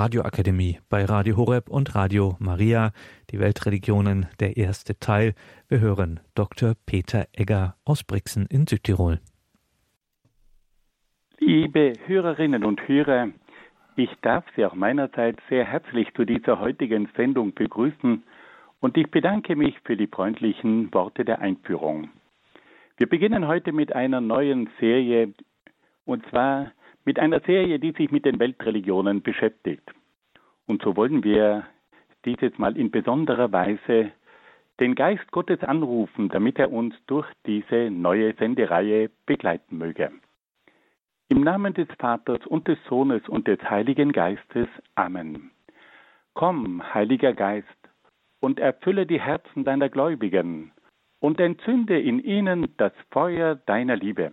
Radioakademie bei Radio Horeb und Radio Maria, die Weltreligionen, der erste Teil. Wir hören Dr. Peter Egger aus Brixen in Südtirol. Liebe Hörerinnen und Hörer, ich darf Sie auch meinerseits sehr herzlich zu dieser heutigen Sendung begrüßen und ich bedanke mich für die freundlichen Worte der Einführung. Wir beginnen heute mit einer neuen Serie und zwar mit einer Serie, die sich mit den Weltreligionen beschäftigt. Und so wollen wir dieses Mal in besonderer Weise den Geist Gottes anrufen, damit er uns durch diese neue Sendereihe begleiten möge. Im Namen des Vaters und des Sohnes und des Heiligen Geistes. Amen. Komm, Heiliger Geist, und erfülle die Herzen deiner Gläubigen und entzünde in ihnen das Feuer deiner Liebe.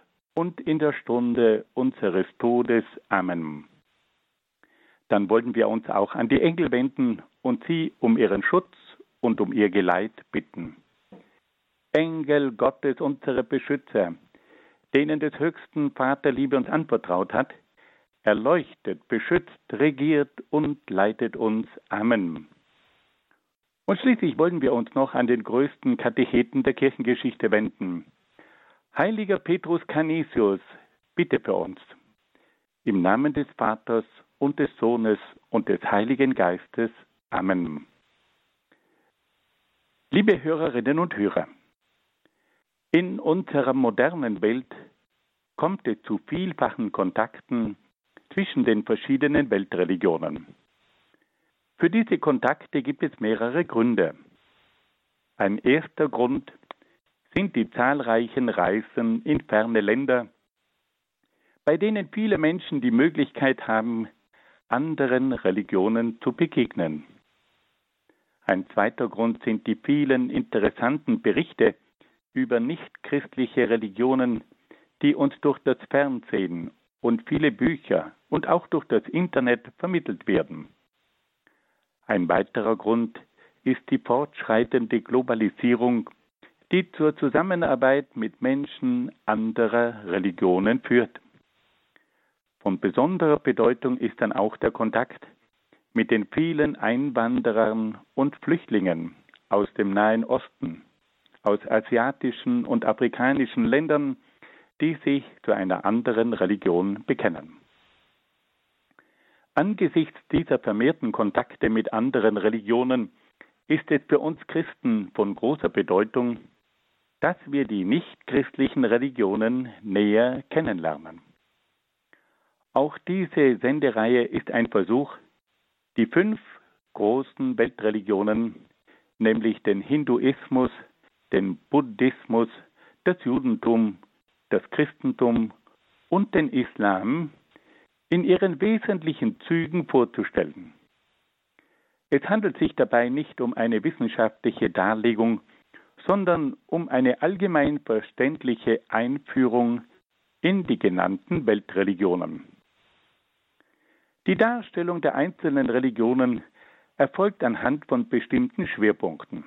und in der Stunde unseres Todes. Amen. Dann wollen wir uns auch an die Engel wenden und sie um ihren Schutz und um ihr Geleit bitten. Engel Gottes, unsere Beschützer, denen des höchsten Vater Liebe uns anvertraut hat, erleuchtet, beschützt, regiert und leitet uns. Amen. Und schließlich wollen wir uns noch an den größten Katecheten der Kirchengeschichte wenden, Heiliger Petrus Canisius, bitte für uns. Im Namen des Vaters und des Sohnes und des Heiligen Geistes. Amen. Liebe Hörerinnen und Hörer, in unserer modernen Welt kommt es zu vielfachen Kontakten zwischen den verschiedenen Weltreligionen. Für diese Kontakte gibt es mehrere Gründe. Ein erster Grund sind die zahlreichen Reisen in ferne Länder, bei denen viele Menschen die Möglichkeit haben, anderen Religionen zu begegnen. Ein zweiter Grund sind die vielen interessanten Berichte über nichtchristliche Religionen, die uns durch das Fernsehen und viele Bücher und auch durch das Internet vermittelt werden. Ein weiterer Grund ist die fortschreitende Globalisierung die zur Zusammenarbeit mit Menschen anderer Religionen führt. Von besonderer Bedeutung ist dann auch der Kontakt mit den vielen Einwanderern und Flüchtlingen aus dem Nahen Osten, aus asiatischen und afrikanischen Ländern, die sich zu einer anderen Religion bekennen. Angesichts dieser vermehrten Kontakte mit anderen Religionen ist es für uns Christen von großer Bedeutung, dass wir die nichtchristlichen Religionen näher kennenlernen. Auch diese Sendereihe ist ein Versuch, die fünf großen Weltreligionen, nämlich den Hinduismus, den Buddhismus, das Judentum, das Christentum und den Islam in ihren wesentlichen Zügen vorzustellen. Es handelt sich dabei nicht um eine wissenschaftliche Darlegung sondern um eine allgemein verständliche Einführung in die genannten Weltreligionen. Die Darstellung der einzelnen Religionen erfolgt anhand von bestimmten Schwerpunkten.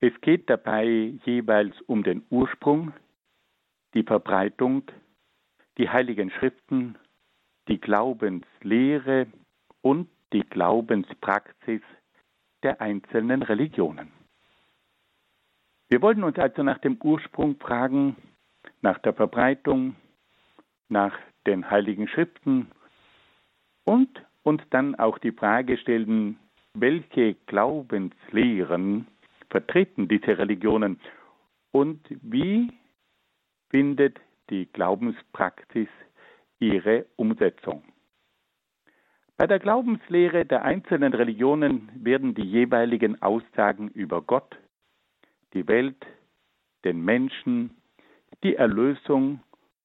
Es geht dabei jeweils um den Ursprung, die Verbreitung, die heiligen Schriften, die Glaubenslehre und die Glaubenspraxis der einzelnen Religionen. Wir wollten uns also nach dem Ursprung fragen, nach der Verbreitung, nach den heiligen Schriften und uns dann auch die Frage stellen, welche Glaubenslehren vertreten diese Religionen und wie findet die Glaubenspraxis ihre Umsetzung. Bei der Glaubenslehre der einzelnen Religionen werden die jeweiligen Aussagen über Gott, die Welt, den Menschen, die Erlösung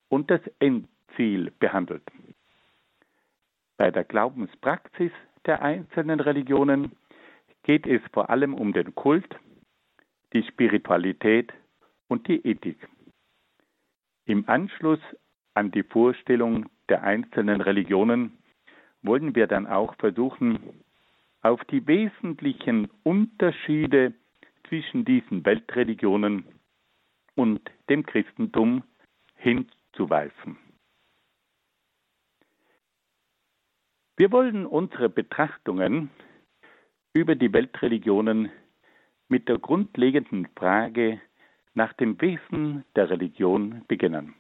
und das Endziel behandelt. Bei der Glaubenspraxis der einzelnen Religionen geht es vor allem um den Kult, die Spiritualität und die Ethik. Im Anschluss an die Vorstellung der einzelnen Religionen wollen wir dann auch versuchen, auf die wesentlichen Unterschiede zwischen diesen Weltreligionen und dem Christentum hinzuweisen. Wir wollen unsere Betrachtungen über die Weltreligionen mit der grundlegenden Frage nach dem Wesen der Religion beginnen.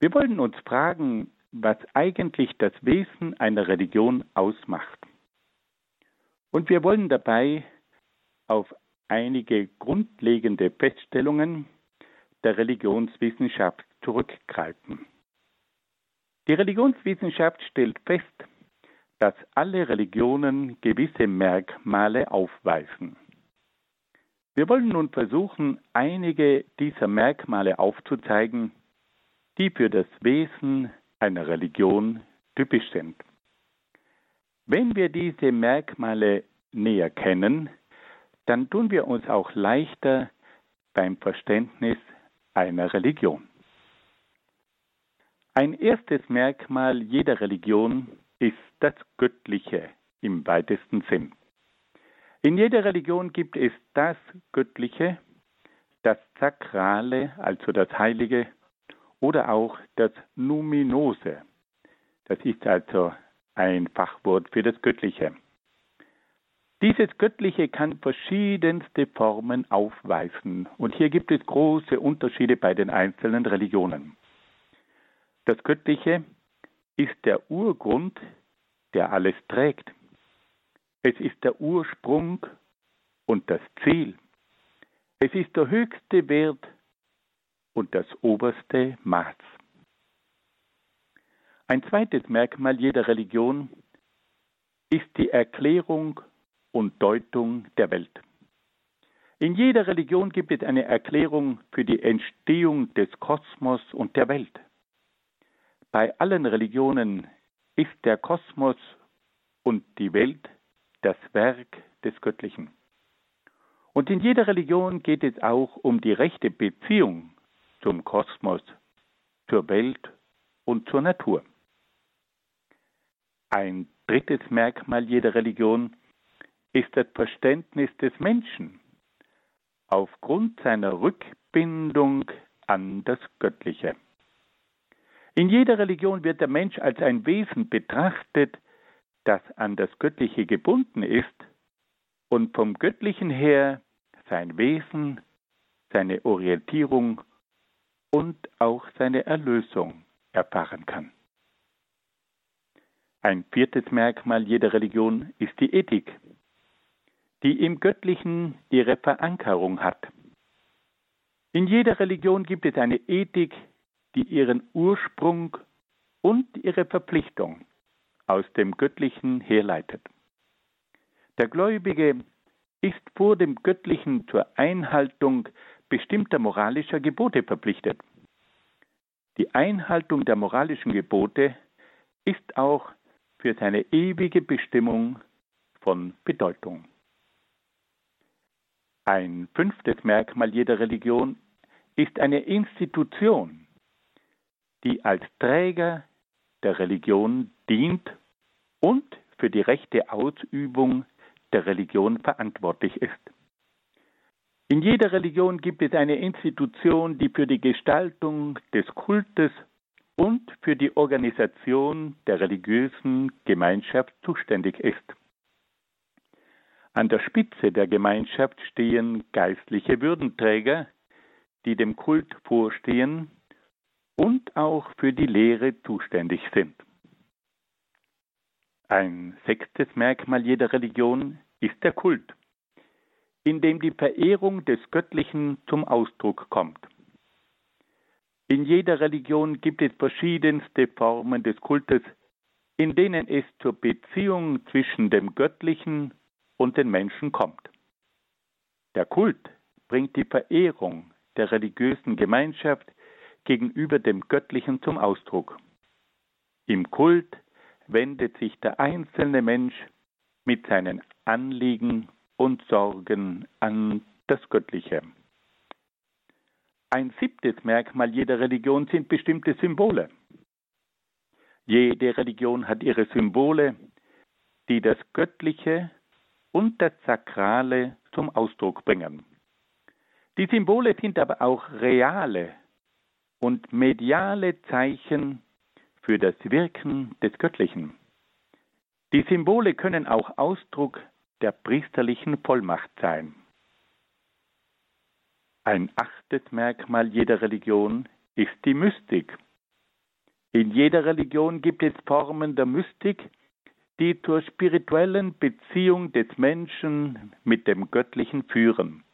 Wir wollen uns fragen, was eigentlich das Wesen einer Religion ausmacht. Und wir wollen dabei auf einige grundlegende Feststellungen der Religionswissenschaft zurückgreifen. Die Religionswissenschaft stellt fest, dass alle Religionen gewisse Merkmale aufweisen. Wir wollen nun versuchen, einige dieser Merkmale aufzuzeigen, die für das Wesen einer Religion typisch sind. Wenn wir diese Merkmale näher kennen, dann tun wir uns auch leichter beim Verständnis einer Religion. Ein erstes Merkmal jeder Religion ist das Göttliche im weitesten Sinn. In jeder Religion gibt es das Göttliche, das Sakrale, also das Heilige, oder auch das Numinose. Das ist also ein Fachwort für das Göttliche. Dieses Göttliche kann verschiedenste Formen aufweisen und hier gibt es große Unterschiede bei den einzelnen Religionen. Das Göttliche ist der Urgrund, der alles trägt. Es ist der Ursprung und das Ziel. Es ist der höchste Wert und das oberste Maß. Ein zweites Merkmal jeder Religion ist die Erklärung und Deutung der Welt. In jeder Religion gibt es eine Erklärung für die Entstehung des Kosmos und der Welt. Bei allen Religionen ist der Kosmos und die Welt das Werk des Göttlichen. Und in jeder Religion geht es auch um die rechte Beziehung zum Kosmos, zur Welt und zur Natur. Ein drittes Merkmal jeder Religion ist das Verständnis des Menschen aufgrund seiner Rückbindung an das Göttliche. In jeder Religion wird der Mensch als ein Wesen betrachtet, das an das Göttliche gebunden ist und vom Göttlichen her sein Wesen, seine Orientierung und auch seine Erlösung erfahren kann. Ein viertes Merkmal jeder Religion ist die Ethik, die im Göttlichen ihre Verankerung hat. In jeder Religion gibt es eine Ethik, die ihren Ursprung und ihre Verpflichtung aus dem Göttlichen herleitet. Der Gläubige ist vor dem Göttlichen zur Einhaltung bestimmter moralischer Gebote verpflichtet. Die Einhaltung der moralischen Gebote ist auch für seine ewige Bestimmung von Bedeutung. Ein fünftes Merkmal jeder Religion ist eine Institution, die als Träger der Religion dient und für die rechte Ausübung der Religion verantwortlich ist. In jeder Religion gibt es eine Institution, die für die Gestaltung des Kultes und für die Organisation der religiösen Gemeinschaft zuständig ist. An der Spitze der Gemeinschaft stehen geistliche Würdenträger, die dem Kult vorstehen und auch für die Lehre zuständig sind. Ein sechstes Merkmal jeder Religion ist der Kult, in dem die Verehrung des Göttlichen zum Ausdruck kommt. In jeder Religion gibt es verschiedenste Formen des Kultes, in denen es zur Beziehung zwischen dem Göttlichen und den Menschen kommt. Der Kult bringt die Verehrung der religiösen Gemeinschaft gegenüber dem Göttlichen zum Ausdruck. Im Kult wendet sich der einzelne Mensch mit seinen Anliegen und Sorgen an das Göttliche. Ein siebtes Merkmal jeder Religion sind bestimmte Symbole. Jede Religion hat ihre Symbole, die das Göttliche und das Sakrale zum Ausdruck bringen. Die Symbole sind aber auch reale und mediale Zeichen für das Wirken des Göttlichen. Die Symbole können auch Ausdruck der priesterlichen Vollmacht sein. Ein achtes Merkmal jeder Religion ist die Mystik. In jeder Religion gibt es Formen der Mystik, die zur spirituellen Beziehung des Menschen mit dem Göttlichen führen.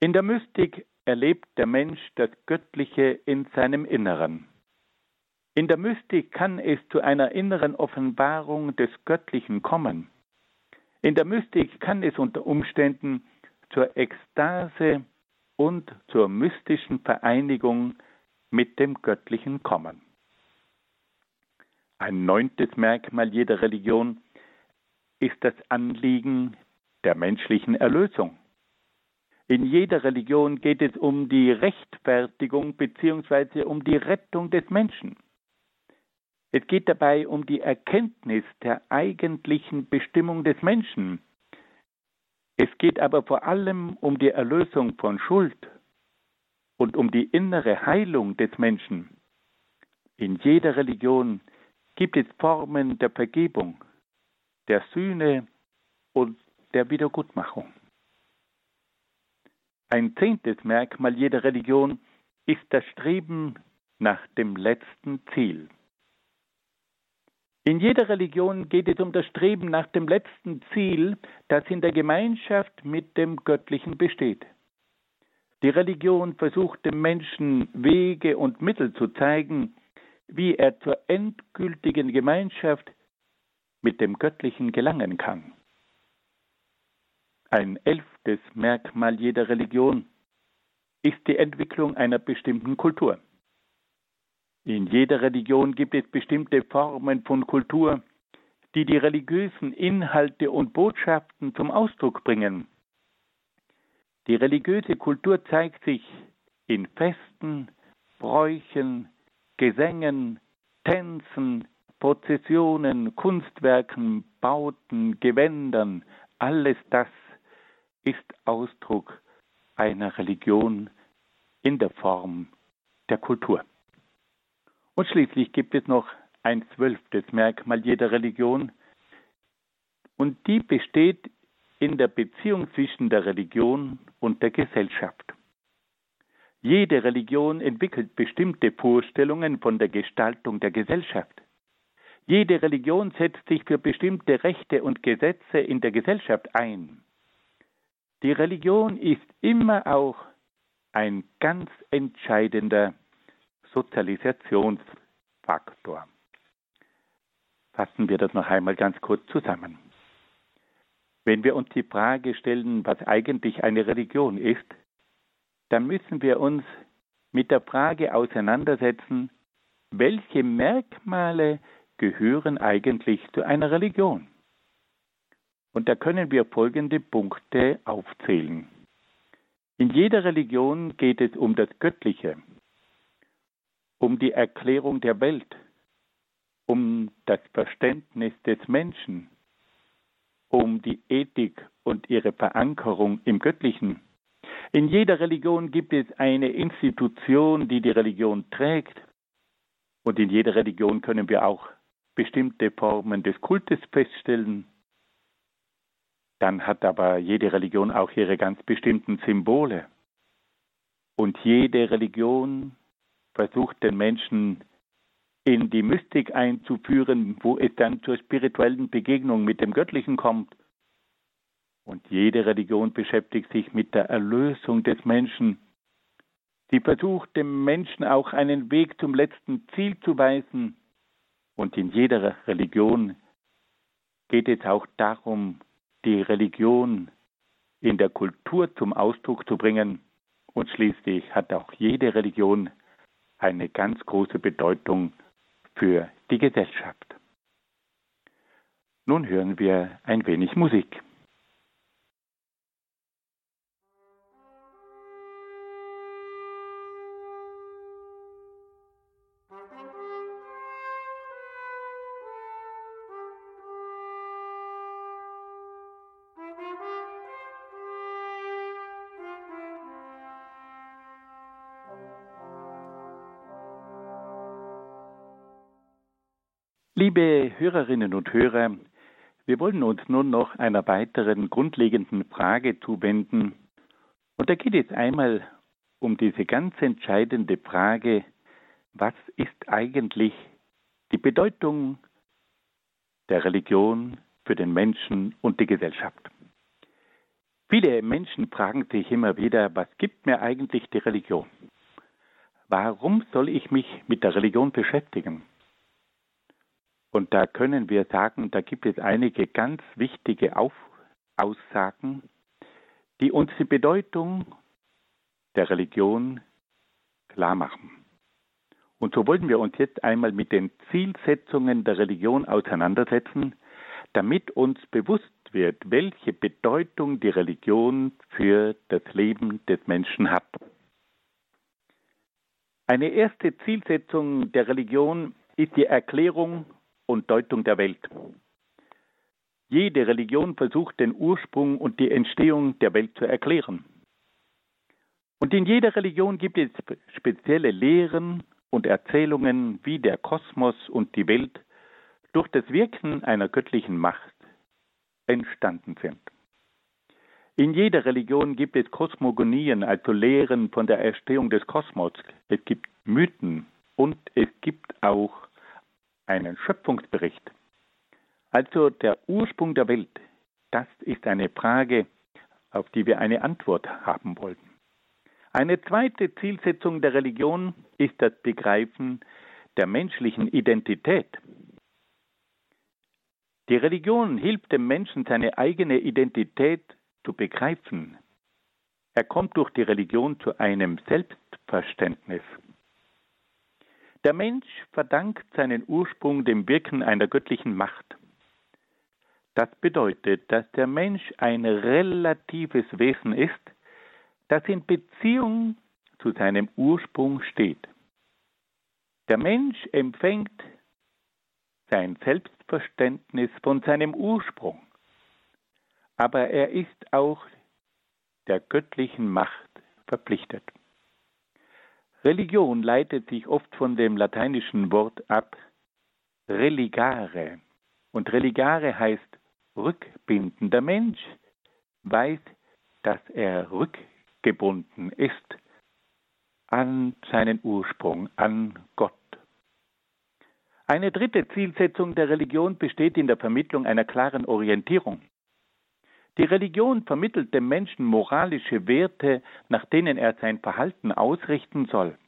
In der Mystik erlebt der Mensch das Göttliche in seinem Inneren. In der Mystik kann es zu einer inneren Offenbarung des Göttlichen kommen. In der Mystik kann es unter Umständen zur Ekstase und zur mystischen Vereinigung mit dem Göttlichen kommen. Ein neuntes Merkmal jeder Religion ist das Anliegen der menschlichen Erlösung. In jeder Religion geht es um die Rechtfertigung bzw. um die Rettung des Menschen. Es geht dabei um die Erkenntnis der eigentlichen Bestimmung des Menschen, es geht aber vor allem um die Erlösung von Schuld und um die innere Heilung des Menschen. In jeder Religion gibt es Formen der Vergebung, der Sühne und der Wiedergutmachung. Ein zehntes Merkmal jeder Religion ist das Streben nach dem letzten Ziel. In jeder Religion geht es um das Streben nach dem letzten Ziel, das in der Gemeinschaft mit dem Göttlichen besteht. Die Religion versucht dem Menschen Wege und Mittel zu zeigen, wie er zur endgültigen Gemeinschaft mit dem Göttlichen gelangen kann. Ein elftes Merkmal jeder Religion ist die Entwicklung einer bestimmten Kultur. In jeder Religion gibt es bestimmte Formen von Kultur, die die religiösen Inhalte und Botschaften zum Ausdruck bringen. Die religiöse Kultur zeigt sich in Festen, Bräuchen, Gesängen, Tänzen, Prozessionen, Kunstwerken, Bauten, Gewändern. Alles das ist Ausdruck einer Religion in der Form der Kultur. Und schließlich gibt es noch ein zwölftes Merkmal jeder Religion, und die besteht in der Beziehung zwischen der Religion und der Gesellschaft. Jede Religion entwickelt bestimmte Vorstellungen von der Gestaltung der Gesellschaft. Jede Religion setzt sich für bestimmte Rechte und Gesetze in der Gesellschaft ein. Die Religion ist immer auch ein ganz entscheidender Sozialisationsfaktor. Fassen wir das noch einmal ganz kurz zusammen. Wenn wir uns die Frage stellen, was eigentlich eine Religion ist, dann müssen wir uns mit der Frage auseinandersetzen, welche Merkmale gehören eigentlich zu einer Religion? Und da können wir folgende Punkte aufzählen. In jeder Religion geht es um das Göttliche, um die Erklärung der Welt, um das Verständnis des Menschen, um die Ethik und ihre Verankerung im Göttlichen. In jeder Religion gibt es eine Institution, die die Religion trägt. Und in jeder Religion können wir auch bestimmte Formen des Kultes feststellen. Dann hat aber jede Religion auch ihre ganz bestimmten Symbole. Und jede Religion versucht den Menschen in die Mystik einzuführen, wo es dann zur spirituellen Begegnung mit dem Göttlichen kommt. Und jede Religion beschäftigt sich mit der Erlösung des Menschen. Sie versucht dem Menschen auch einen Weg zum letzten Ziel zu weisen. Und in jeder Religion geht es auch darum, die Religion in der Kultur zum Ausdruck zu bringen. Und schließlich hat auch jede Religion eine ganz große Bedeutung für die Gesellschaft. Nun hören wir ein wenig Musik. Liebe Hörerinnen und Hörer, wir wollen uns nun noch einer weiteren grundlegenden Frage zuwenden. Und da geht es einmal um diese ganz entscheidende Frage, was ist eigentlich die Bedeutung der Religion für den Menschen und die Gesellschaft? Viele Menschen fragen sich immer wieder, was gibt mir eigentlich die Religion? Warum soll ich mich mit der Religion beschäftigen? Und da können wir sagen, da gibt es einige ganz wichtige Auf Aussagen, die uns die Bedeutung der Religion klar machen. Und so wollen wir uns jetzt einmal mit den Zielsetzungen der Religion auseinandersetzen, damit uns bewusst wird, welche Bedeutung die Religion für das Leben des Menschen hat. Eine erste Zielsetzung der Religion ist die Erklärung und Deutung der Welt. Jede Religion versucht den Ursprung und die Entstehung der Welt zu erklären. Und in jeder Religion gibt es spezielle Lehren und Erzählungen, wie der Kosmos und die Welt durch das Wirken einer göttlichen Macht entstanden sind. In jeder Religion gibt es Kosmogonien, also Lehren von der Erstehung des Kosmos. Es gibt Mythen und es gibt auch einen Schöpfungsbericht. Also der Ursprung der Welt, das ist eine Frage, auf die wir eine Antwort haben wollen. Eine zweite Zielsetzung der Religion ist das Begreifen der menschlichen Identität. Die Religion hilft dem Menschen, seine eigene Identität zu begreifen. Er kommt durch die Religion zu einem Selbstverständnis. Der Mensch verdankt seinen Ursprung dem Wirken einer göttlichen Macht. Das bedeutet, dass der Mensch ein relatives Wesen ist, das in Beziehung zu seinem Ursprung steht. Der Mensch empfängt sein Selbstverständnis von seinem Ursprung, aber er ist auch der göttlichen Macht verpflichtet. Religion leitet sich oft von dem lateinischen Wort ab religare. Und religare heißt rückbinden. Der Mensch weiß, dass er rückgebunden ist an seinen Ursprung, an Gott. Eine dritte Zielsetzung der Religion besteht in der Vermittlung einer klaren Orientierung. Die Religion vermittelt dem Menschen moralische Werte, nach denen er sein Verhalten ausrichten soll.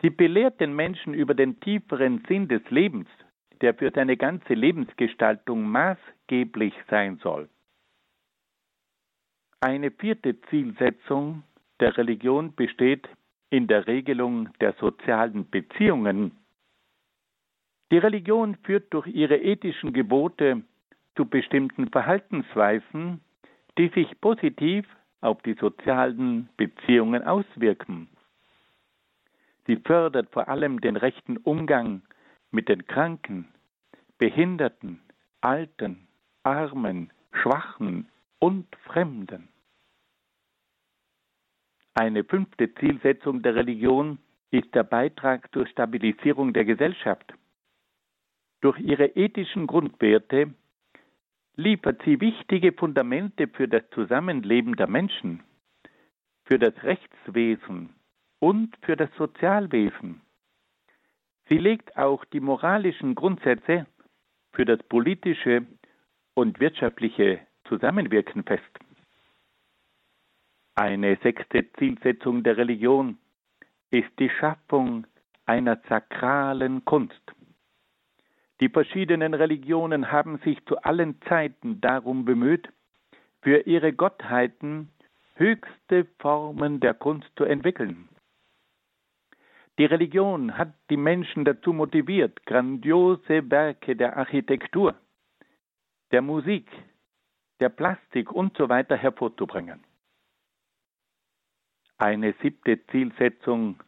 Sie belehrt den Menschen über den tieferen Sinn des Lebens, der für seine ganze Lebensgestaltung maßgeblich sein soll. Eine vierte Zielsetzung der Religion besteht in der Regelung der sozialen Beziehungen. Die Religion führt durch ihre ethischen Gebote zu bestimmten Verhaltensweisen, die sich positiv auf die sozialen Beziehungen auswirken. Sie fördert vor allem den rechten Umgang mit den Kranken, Behinderten, Alten, Armen, Schwachen und Fremden. Eine fünfte Zielsetzung der Religion ist der Beitrag zur Stabilisierung der Gesellschaft. Durch ihre ethischen Grundwerte liefert sie wichtige Fundamente für das Zusammenleben der Menschen, für das Rechtswesen und für das Sozialwesen. Sie legt auch die moralischen Grundsätze für das politische und wirtschaftliche Zusammenwirken fest. Eine sechste Zielsetzung der Religion ist die Schaffung einer sakralen Kunst. Die verschiedenen Religionen haben sich zu allen Zeiten darum bemüht, für ihre Gottheiten höchste Formen der Kunst zu entwickeln. Die Religion hat die Menschen dazu motiviert, grandiose Werke der Architektur, der Musik, der Plastik und so hervorzubringen. Eine siebte Zielsetzung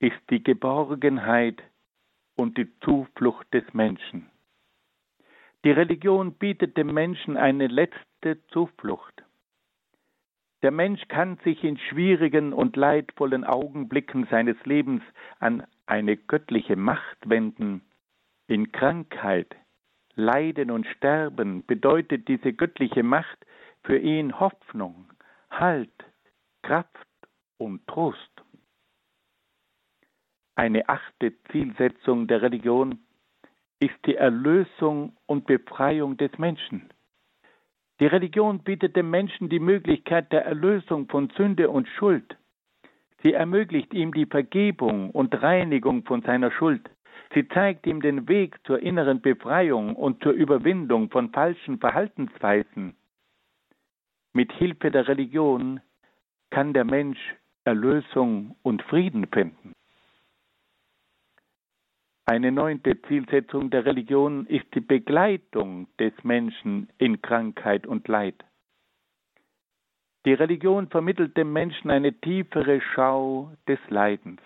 ist die Geborgenheit und die Zuflucht des Menschen. Die Religion bietet dem Menschen eine letzte Zuflucht. Der Mensch kann sich in schwierigen und leidvollen Augenblicken seines Lebens an eine göttliche Macht wenden. In Krankheit, Leiden und Sterben bedeutet diese göttliche Macht für ihn Hoffnung, Halt, Kraft und Trost. Eine achte Zielsetzung der Religion ist die Erlösung und Befreiung des Menschen. Die Religion bietet dem Menschen die Möglichkeit der Erlösung von Sünde und Schuld. Sie ermöglicht ihm die Vergebung und Reinigung von seiner Schuld. Sie zeigt ihm den Weg zur inneren Befreiung und zur Überwindung von falschen Verhaltensweisen. Mit Hilfe der Religion kann der Mensch Erlösung und Frieden finden. Eine neunte Zielsetzung der Religion ist die Begleitung des Menschen in Krankheit und Leid. Die Religion vermittelt dem Menschen eine tiefere Schau des Leidens.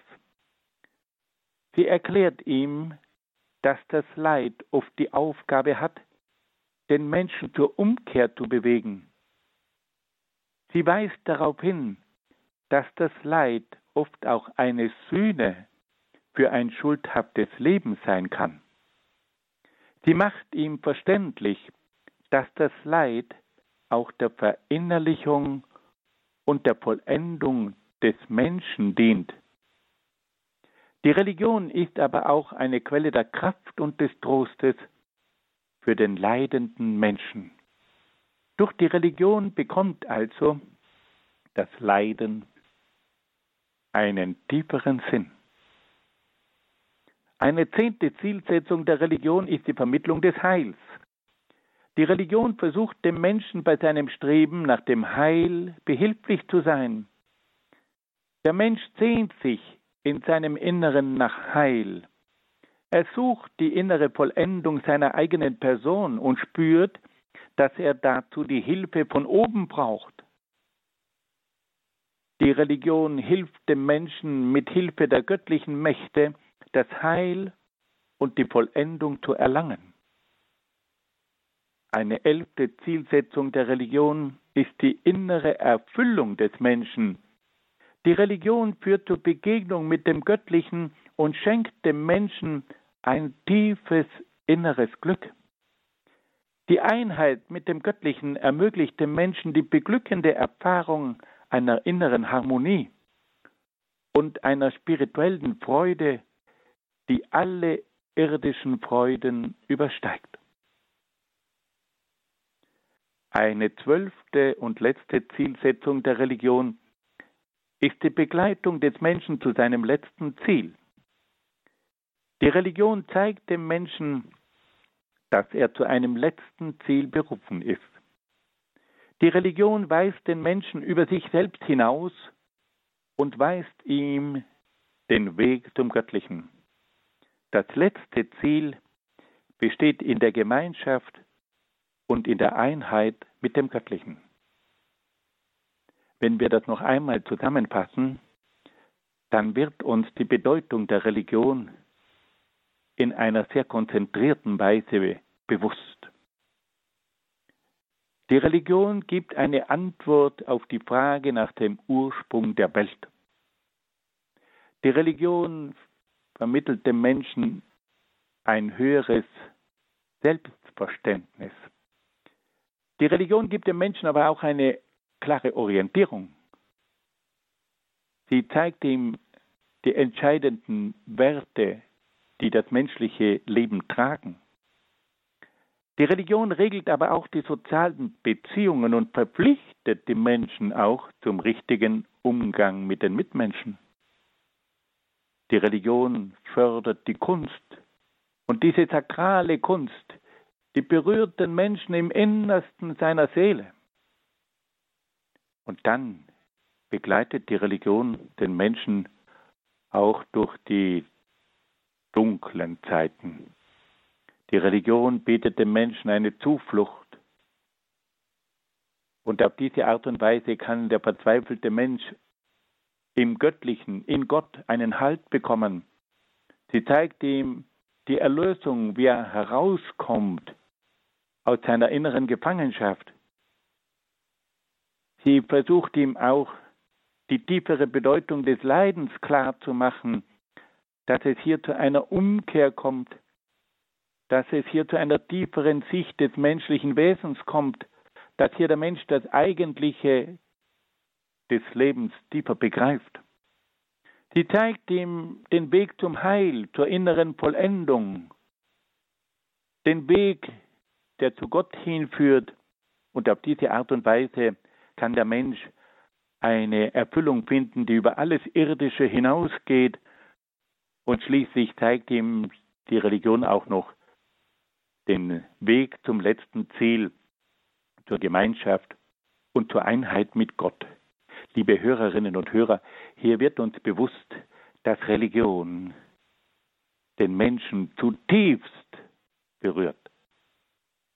Sie erklärt ihm, dass das Leid oft die Aufgabe hat, den Menschen zur Umkehr zu bewegen. Sie weist darauf hin, dass das Leid oft auch eine Sühne für ein schuldhaftes Leben sein kann. Sie macht ihm verständlich, dass das Leid auch der Verinnerlichung und der Vollendung des Menschen dient. Die Religion ist aber auch eine Quelle der Kraft und des Trostes für den leidenden Menschen. Durch die Religion bekommt also das Leiden einen tieferen Sinn. Eine zehnte Zielsetzung der Religion ist die Vermittlung des Heils. Die Religion versucht dem Menschen bei seinem Streben nach dem Heil behilflich zu sein. Der Mensch sehnt sich in seinem Inneren nach Heil. Er sucht die innere Vollendung seiner eigenen Person und spürt, dass er dazu die Hilfe von oben braucht. Die Religion hilft dem Menschen mit Hilfe der göttlichen Mächte, das Heil und die Vollendung zu erlangen. Eine elfte Zielsetzung der Religion ist die innere Erfüllung des Menschen. Die Religion führt zur Begegnung mit dem Göttlichen und schenkt dem Menschen ein tiefes inneres Glück. Die Einheit mit dem Göttlichen ermöglicht dem Menschen die beglückende Erfahrung einer inneren Harmonie und einer spirituellen Freude die alle irdischen Freuden übersteigt. Eine zwölfte und letzte Zielsetzung der Religion ist die Begleitung des Menschen zu seinem letzten Ziel. Die Religion zeigt dem Menschen, dass er zu einem letzten Ziel berufen ist. Die Religion weist den Menschen über sich selbst hinaus und weist ihm den Weg zum Göttlichen. Das letzte Ziel besteht in der Gemeinschaft und in der Einheit mit dem Göttlichen. Wenn wir das noch einmal zusammenfassen, dann wird uns die Bedeutung der Religion in einer sehr konzentrierten Weise bewusst. Die Religion gibt eine Antwort auf die Frage nach dem Ursprung der Welt. Die Religion vermittelt dem Menschen ein höheres Selbstverständnis. Die Religion gibt dem Menschen aber auch eine klare Orientierung. Sie zeigt ihm die entscheidenden Werte, die das menschliche Leben tragen. Die Religion regelt aber auch die sozialen Beziehungen und verpflichtet die Menschen auch zum richtigen Umgang mit den Mitmenschen. Die Religion fördert die Kunst. Und diese sakrale Kunst, die berührt den Menschen im Innersten seiner Seele. Und dann begleitet die Religion den Menschen auch durch die dunklen Zeiten. Die Religion bietet dem Menschen eine Zuflucht. Und auf diese Art und Weise kann der verzweifelte Mensch im Göttlichen, in Gott einen Halt bekommen. Sie zeigt ihm die Erlösung, wie er herauskommt aus seiner inneren Gefangenschaft. Sie versucht ihm auch die tiefere Bedeutung des Leidens klarzumachen, dass es hier zu einer Umkehr kommt, dass es hier zu einer tieferen Sicht des menschlichen Wesens kommt, dass hier der Mensch das Eigentliche des Lebens tiefer begreift. Sie zeigt ihm den Weg zum Heil, zur inneren Vollendung, den Weg, der zu Gott hinführt, und auf diese Art und Weise kann der Mensch eine Erfüllung finden, die über alles Irdische hinausgeht, und schließlich zeigt ihm die Religion auch noch den Weg zum letzten Ziel, zur Gemeinschaft und zur Einheit mit Gott. Liebe Hörerinnen und Hörer, hier wird uns bewusst, dass Religion den Menschen zutiefst berührt.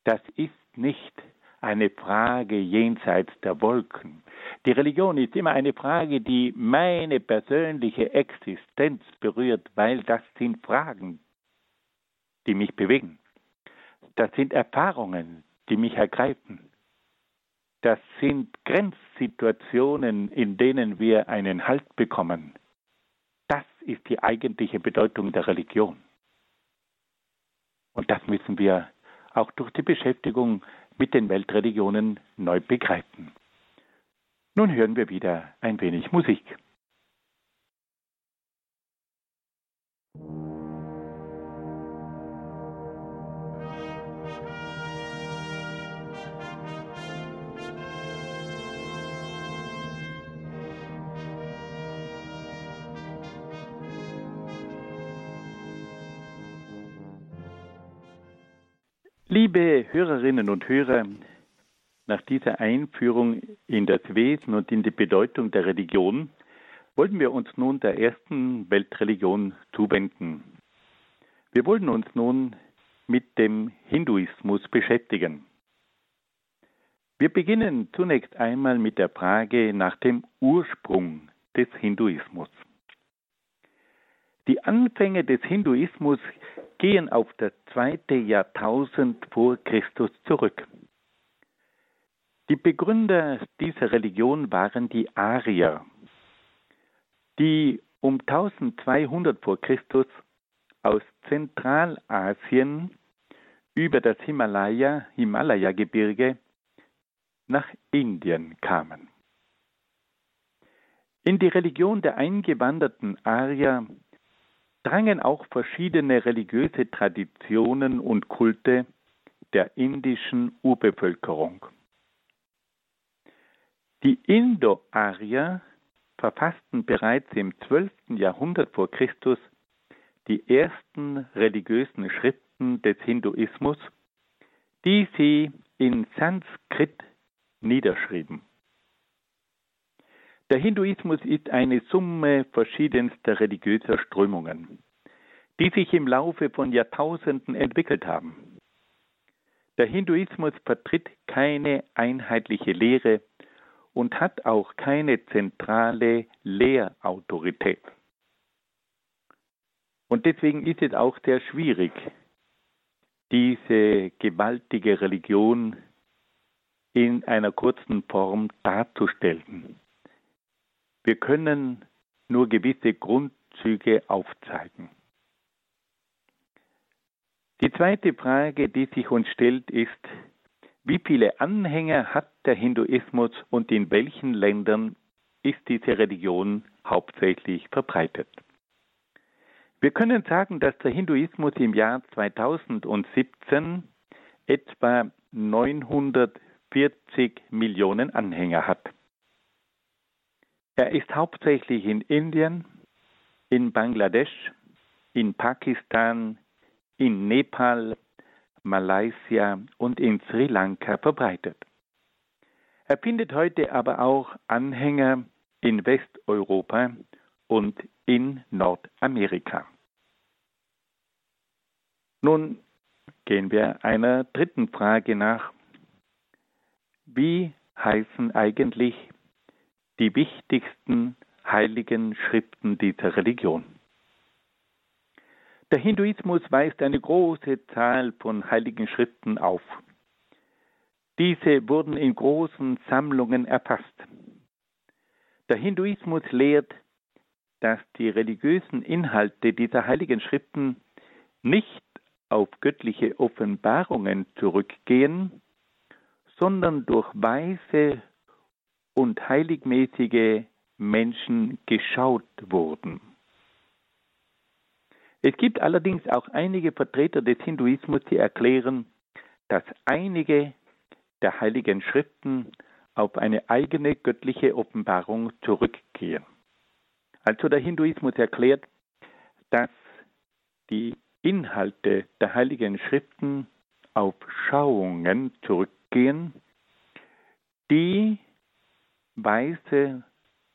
Das ist nicht eine Frage jenseits der Wolken. Die Religion ist immer eine Frage, die meine persönliche Existenz berührt, weil das sind Fragen, die mich bewegen. Das sind Erfahrungen, die mich ergreifen. Das sind Grenzsituationen, in denen wir einen Halt bekommen. Das ist die eigentliche Bedeutung der Religion. Und das müssen wir auch durch die Beschäftigung mit den Weltreligionen neu begreifen. Nun hören wir wieder ein wenig Musik. Liebe Hörerinnen und Hörer, nach dieser Einführung in das Wesen und in die Bedeutung der Religion wollen wir uns nun der ersten Weltreligion zuwenden. Wir wollen uns nun mit dem Hinduismus beschäftigen. Wir beginnen zunächst einmal mit der Frage nach dem Ursprung des Hinduismus. Die Anfänge des Hinduismus gehen auf das zweite Jahrtausend vor Christus zurück. Die Begründer dieser Religion waren die Arier, die um 1200 vor Christus aus Zentralasien über das Himalaya, Himalaya-Gebirge nach Indien kamen. In die Religion der eingewanderten Arier drangen auch verschiedene religiöse Traditionen und Kulte der indischen Urbevölkerung. Die Indo-Arier verfassten bereits im 12. Jahrhundert vor Christus die ersten religiösen Schriften des Hinduismus, die sie in Sanskrit niederschrieben. Der Hinduismus ist eine Summe verschiedenster religiöser Strömungen, die sich im Laufe von Jahrtausenden entwickelt haben. Der Hinduismus vertritt keine einheitliche Lehre und hat auch keine zentrale Lehrautorität. Und deswegen ist es auch sehr schwierig, diese gewaltige Religion in einer kurzen Form darzustellen. Wir können nur gewisse Grundzüge aufzeigen. Die zweite Frage, die sich uns stellt, ist, wie viele Anhänger hat der Hinduismus und in welchen Ländern ist diese Religion hauptsächlich verbreitet? Wir können sagen, dass der Hinduismus im Jahr 2017 etwa 940 Millionen Anhänger hat. Er ist hauptsächlich in Indien, in Bangladesch, in Pakistan, in Nepal, Malaysia und in Sri Lanka verbreitet. Er findet heute aber auch Anhänger in Westeuropa und in Nordamerika. Nun, gehen wir einer dritten Frage nach. Wie heißen eigentlich die wichtigsten heiligen Schriften dieser Religion? Der Hinduismus weist eine große Zahl von heiligen Schriften auf. Diese wurden in großen Sammlungen erfasst. Der Hinduismus lehrt, dass die religiösen Inhalte dieser heiligen Schriften nicht auf göttliche Offenbarungen zurückgehen, sondern durch weise und heiligmäßige Menschen geschaut wurden. Es gibt allerdings auch einige Vertreter des Hinduismus, die erklären, dass einige der heiligen Schriften auf eine eigene göttliche Offenbarung zurückgehen. Also der Hinduismus erklärt, dass die Inhalte der heiligen Schriften auf Schauungen zurückgehen, die weise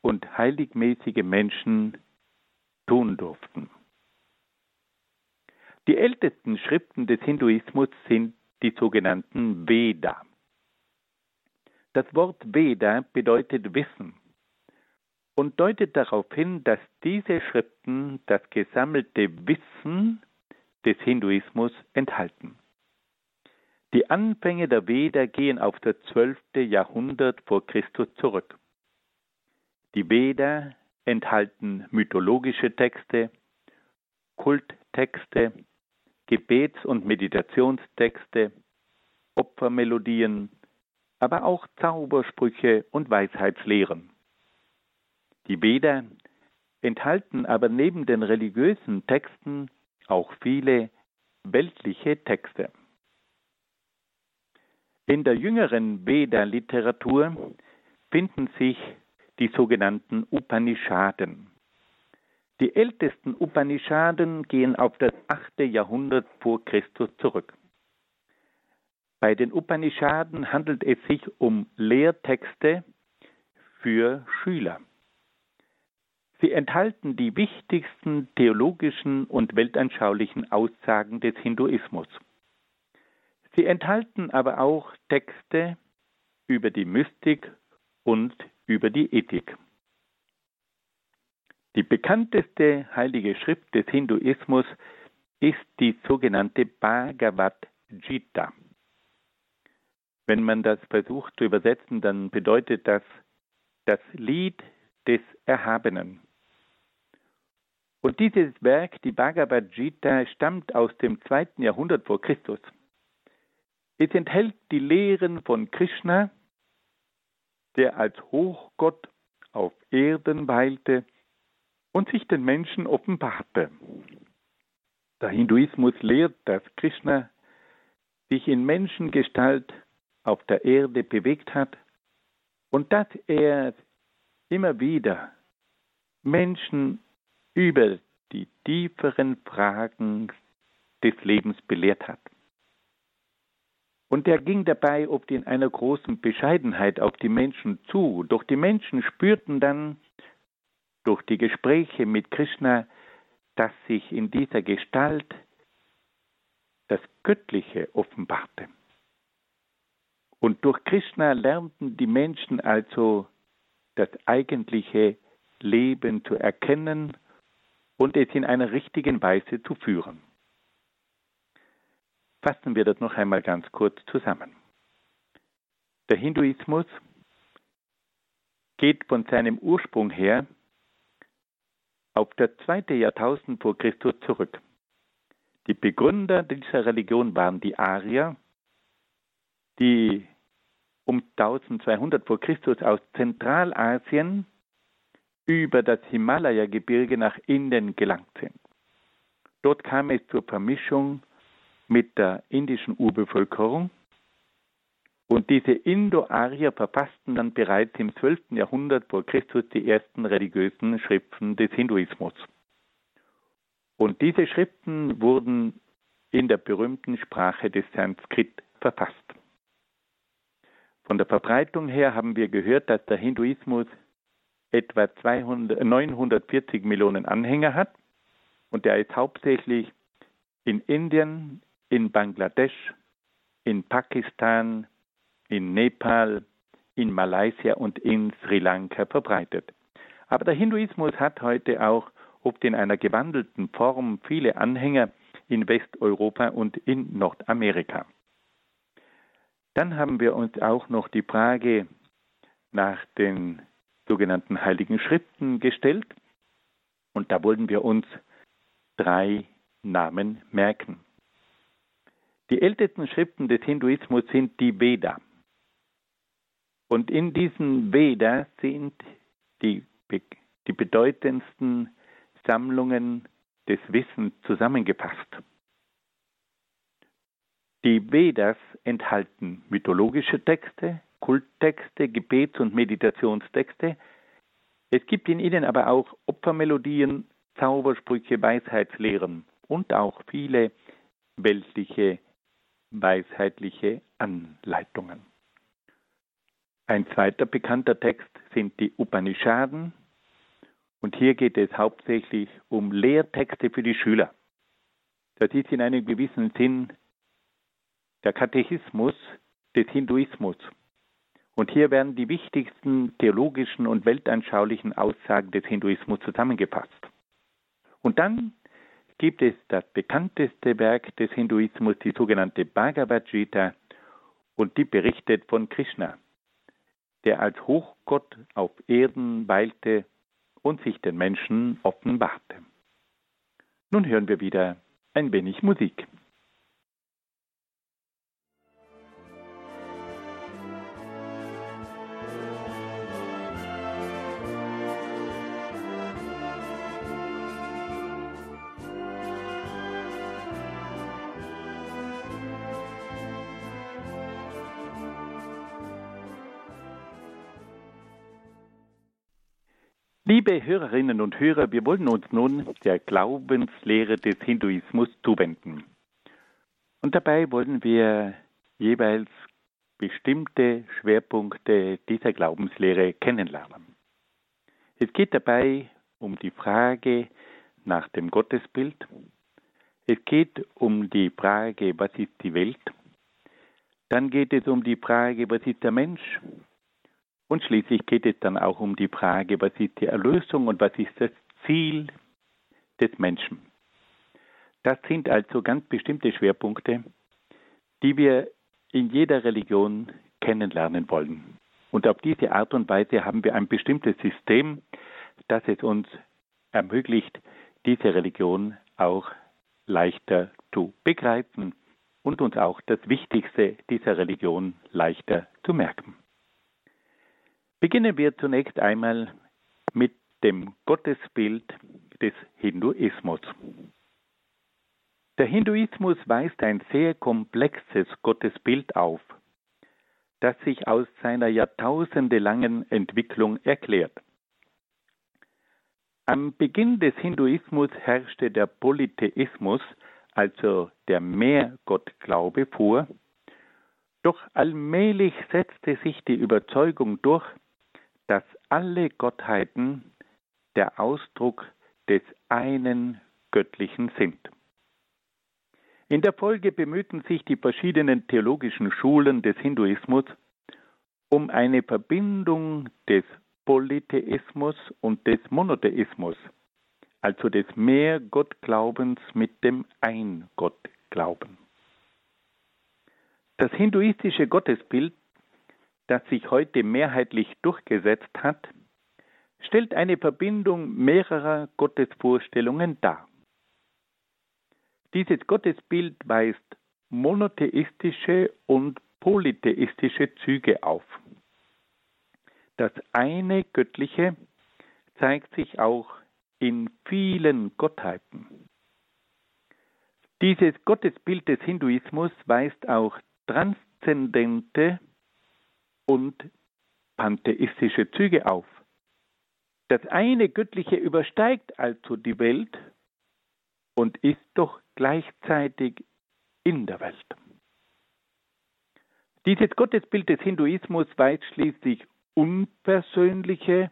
und heiligmäßige Menschen tun durften. Die ältesten Schriften des Hinduismus sind die sogenannten Veda. Das Wort Veda bedeutet Wissen und deutet darauf hin, dass diese Schriften das gesammelte Wissen des Hinduismus enthalten. Die Anfänge der Veda gehen auf das 12. Jahrhundert vor Christus zurück. Die Veda enthalten mythologische Texte, Kulttexte, Gebets- und Meditationstexte, Opfermelodien, aber auch Zaubersprüche und Weisheitslehren. Die Veda enthalten aber neben den religiösen Texten auch viele weltliche Texte. In der jüngeren Veda-Literatur finden sich die sogenannten Upanishaden. Die ältesten Upanishaden gehen auf das 8. Jahrhundert vor Christus zurück. Bei den Upanishaden handelt es sich um Lehrtexte für Schüler. Sie enthalten die wichtigsten theologischen und weltanschaulichen Aussagen des Hinduismus. Sie enthalten aber auch Texte über die Mystik und über die Ethik. Die bekannteste heilige Schrift des Hinduismus ist die sogenannte Bhagavad Gita. Wenn man das versucht zu übersetzen, dann bedeutet das das Lied des Erhabenen. Und dieses Werk, die Bhagavad Gita, stammt aus dem zweiten Jahrhundert vor Christus. Es enthält die Lehren von Krishna, der als Hochgott auf Erden weilte und sich den Menschen offenbarte. Der Hinduismus lehrt, dass Krishna sich in Menschengestalt auf der Erde bewegt hat und dass er immer wieder Menschen über die tieferen Fragen des Lebens belehrt hat. Und er ging dabei oft in einer großen Bescheidenheit auf die Menschen zu, doch die Menschen spürten dann, durch die Gespräche mit Krishna, dass sich in dieser Gestalt das Göttliche offenbarte. Und durch Krishna lernten die Menschen also das eigentliche Leben zu erkennen und es in einer richtigen Weise zu führen. Fassen wir das noch einmal ganz kurz zusammen. Der Hinduismus geht von seinem Ursprung her auf das zweite Jahrtausend vor Christus zurück. Die Begründer dieser Religion waren die Arier, die um 1200 vor Christus aus Zentralasien über das Himalaya-Gebirge nach Indien gelangt sind. Dort kam es zur Vermischung mit der indischen Urbevölkerung und diese Indo-Arier verfassten dann bereits im 12. Jahrhundert vor Christus die ersten religiösen Schriften des Hinduismus. Und diese Schriften wurden in der berühmten Sprache des Sanskrit verfasst. Von der Verbreitung her haben wir gehört, dass der Hinduismus etwa 200, 940 Millionen Anhänger hat und der ist hauptsächlich in Indien, in Bangladesch, in Pakistan, in Nepal, in Malaysia und in Sri Lanka verbreitet. Aber der Hinduismus hat heute auch, oft in einer gewandelten Form, viele Anhänger in Westeuropa und in Nordamerika. Dann haben wir uns auch noch die Frage nach den sogenannten Heiligen Schriften gestellt. Und da wollten wir uns drei Namen merken. Die ältesten Schriften des Hinduismus sind die Veda. Und in diesen Veda sind die, die bedeutendsten Sammlungen des Wissens zusammengefasst. Die Vedas enthalten mythologische Texte, Kulttexte, Gebets- und Meditationstexte. Es gibt in ihnen aber auch Opfermelodien, Zaubersprüche, Weisheitslehren und auch viele weltliche, weisheitliche Anleitungen. Ein zweiter bekannter Text sind die Upanishaden. Und hier geht es hauptsächlich um Lehrtexte für die Schüler. Das ist in einem gewissen Sinn der Katechismus des Hinduismus. Und hier werden die wichtigsten theologischen und weltanschaulichen Aussagen des Hinduismus zusammengefasst. Und dann gibt es das bekannteste Werk des Hinduismus, die sogenannte Bhagavad Gita, und die berichtet von Krishna, der als Hochgott auf Erden weilte und sich den Menschen offenbarte. Nun hören wir wieder ein wenig Musik. Liebe Hörerinnen und Hörer, wir wollen uns nun der Glaubenslehre des Hinduismus zuwenden. Und dabei wollen wir jeweils bestimmte Schwerpunkte dieser Glaubenslehre kennenlernen. Es geht dabei um die Frage nach dem Gottesbild. Es geht um die Frage, was ist die Welt? Dann geht es um die Frage, was ist der Mensch? Und schließlich geht es dann auch um die Frage, was ist die Erlösung und was ist das Ziel des Menschen. Das sind also ganz bestimmte Schwerpunkte, die wir in jeder Religion kennenlernen wollen. Und auf diese Art und Weise haben wir ein bestimmtes System, das es uns ermöglicht, diese Religion auch leichter zu begreifen und uns auch das Wichtigste dieser Religion leichter zu merken. Beginnen wir zunächst einmal mit dem Gottesbild des Hinduismus. Der Hinduismus weist ein sehr komplexes Gottesbild auf, das sich aus seiner jahrtausendelangen Entwicklung erklärt. Am Beginn des Hinduismus herrschte der Polytheismus, also der Mehrgottglaube, vor, doch allmählich setzte sich die Überzeugung durch, dass alle Gottheiten der Ausdruck des einen Göttlichen sind. In der Folge bemühten sich die verschiedenen theologischen Schulen des Hinduismus um eine Verbindung des Polytheismus und des Monotheismus, also des Mehrgottglaubens mit dem Eingottglauben. Das hinduistische Gottesbild das sich heute mehrheitlich durchgesetzt hat, stellt eine Verbindung mehrerer Gottesvorstellungen dar. Dieses Gottesbild weist monotheistische und polytheistische Züge auf. Das eine Göttliche zeigt sich auch in vielen Gottheiten. Dieses Gottesbild des Hinduismus weist auch transzendente und pantheistische Züge auf. Das eine Göttliche übersteigt also die Welt und ist doch gleichzeitig in der Welt. Dieses Gottesbild des Hinduismus weist schließlich unpersönliche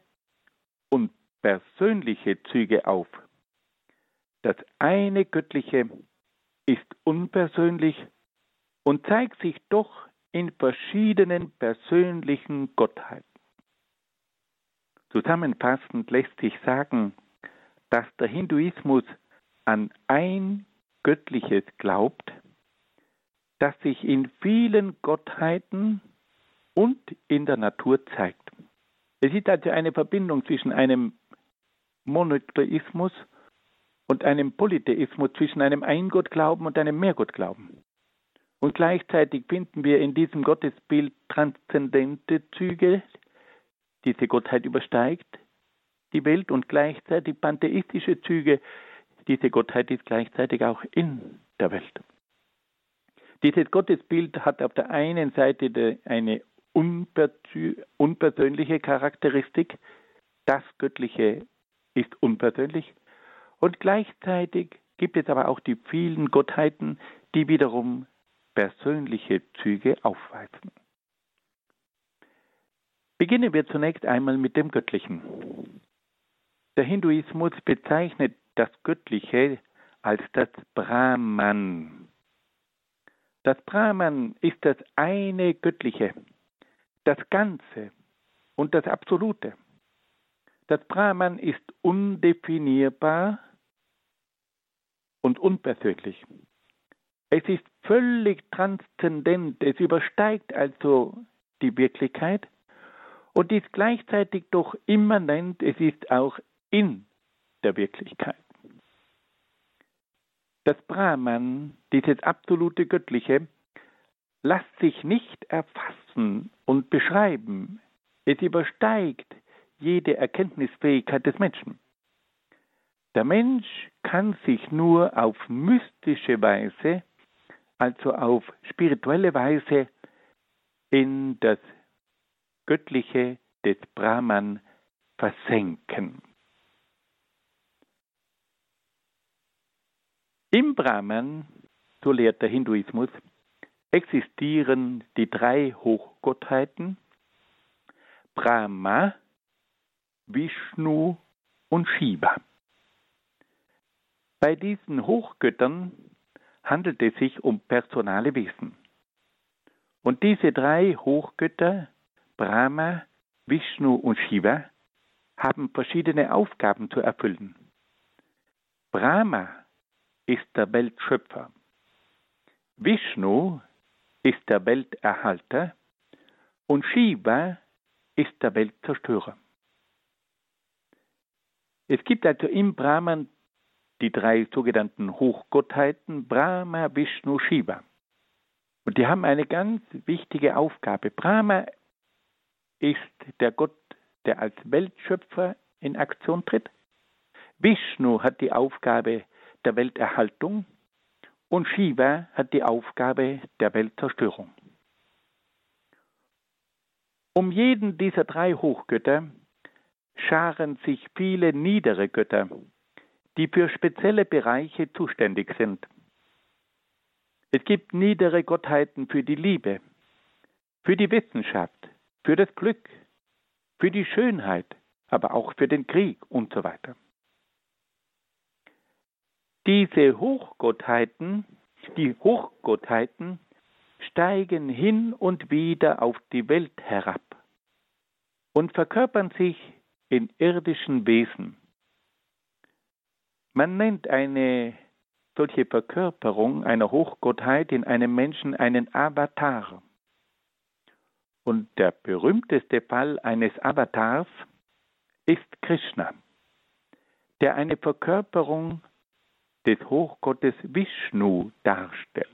und persönliche Züge auf. Das eine Göttliche ist unpersönlich und zeigt sich doch in verschiedenen persönlichen Gottheiten. Zusammenfassend lässt sich sagen, dass der Hinduismus an ein Göttliches glaubt, das sich in vielen Gottheiten und in der Natur zeigt. Es ist also eine Verbindung zwischen einem Monotheismus und einem Polytheismus, zwischen einem Eingottglauben und einem Mehrgottglauben. Und gleichzeitig finden wir in diesem Gottesbild transzendente Züge. Diese Gottheit übersteigt die Welt und gleichzeitig pantheistische Züge. Diese Gottheit ist gleichzeitig auch in der Welt. Dieses Gottesbild hat auf der einen Seite eine unpersönliche Charakteristik. Das Göttliche ist unpersönlich. Und gleichzeitig gibt es aber auch die vielen Gottheiten, die wiederum persönliche Züge aufweisen. Beginnen wir zunächst einmal mit dem Göttlichen. Der Hinduismus bezeichnet das Göttliche als das Brahman. Das Brahman ist das eine Göttliche, das Ganze und das Absolute. Das Brahman ist undefinierbar und unpersönlich. Es ist völlig transzendent, es übersteigt also die Wirklichkeit und ist gleichzeitig doch immanent, es ist auch in der Wirklichkeit. Das Brahman, dieses absolute Göttliche, lässt sich nicht erfassen und beschreiben. Es übersteigt jede Erkenntnisfähigkeit des Menschen. Der Mensch kann sich nur auf mystische Weise, also auf spirituelle Weise, in das Göttliche des Brahman versenken. Im Brahman, so lehrt der Hinduismus, existieren die drei Hochgottheiten Brahma, Vishnu und Shiva. Bei diesen Hochgöttern handelt es sich um personale Wesen. Und diese drei Hochgötter, Brahma, Vishnu und Shiva, haben verschiedene Aufgaben zu erfüllen. Brahma ist der Weltschöpfer. Vishnu ist der Welterhalter und Shiva ist der Weltzerstörer. Es gibt also im Brahman die drei sogenannten Hochgottheiten Brahma, Vishnu, Shiva. Und die haben eine ganz wichtige Aufgabe. Brahma ist der Gott, der als Weltschöpfer in Aktion tritt. Vishnu hat die Aufgabe der Welterhaltung und Shiva hat die Aufgabe der Weltzerstörung. Um jeden dieser drei Hochgötter scharen sich viele niedere Götter, die für spezielle Bereiche zuständig sind. Es gibt niedere Gottheiten für die Liebe, für die Wissenschaft, für das Glück, für die Schönheit, aber auch für den Krieg und so weiter. Diese Hochgottheiten, die Hochgottheiten steigen hin und wieder auf die Welt herab und verkörpern sich in irdischen Wesen. Man nennt eine solche Verkörperung einer Hochgottheit in einem Menschen einen Avatar. Und der berühmteste Fall eines Avatars ist Krishna, der eine Verkörperung des Hochgottes Vishnu darstellt.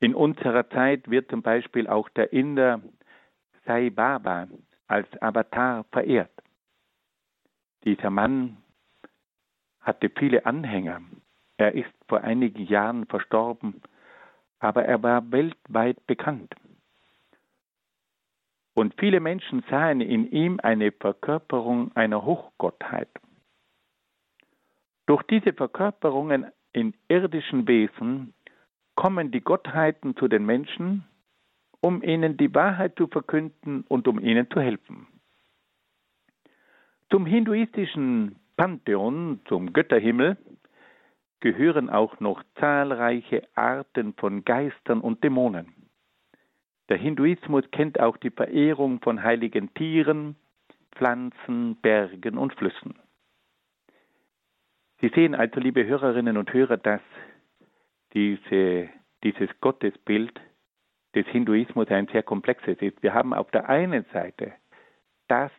In unserer Zeit wird zum Beispiel auch der Inder Sai Baba als Avatar verehrt. Dieser Mann hatte viele Anhänger. Er ist vor einigen Jahren verstorben, aber er war weltweit bekannt. Und viele Menschen sahen in ihm eine Verkörperung einer Hochgottheit. Durch diese Verkörperungen in irdischen Wesen kommen die Gottheiten zu den Menschen, um ihnen die Wahrheit zu verkünden und um ihnen zu helfen. Zum hinduistischen Pantheon, zum Götterhimmel, gehören auch noch zahlreiche Arten von Geistern und Dämonen. Der Hinduismus kennt auch die Verehrung von heiligen Tieren, Pflanzen, Bergen und Flüssen. Sie sehen also, liebe Hörerinnen und Hörer, dass diese, dieses Gottesbild des Hinduismus ein sehr komplexes ist. Wir haben auf der einen Seite das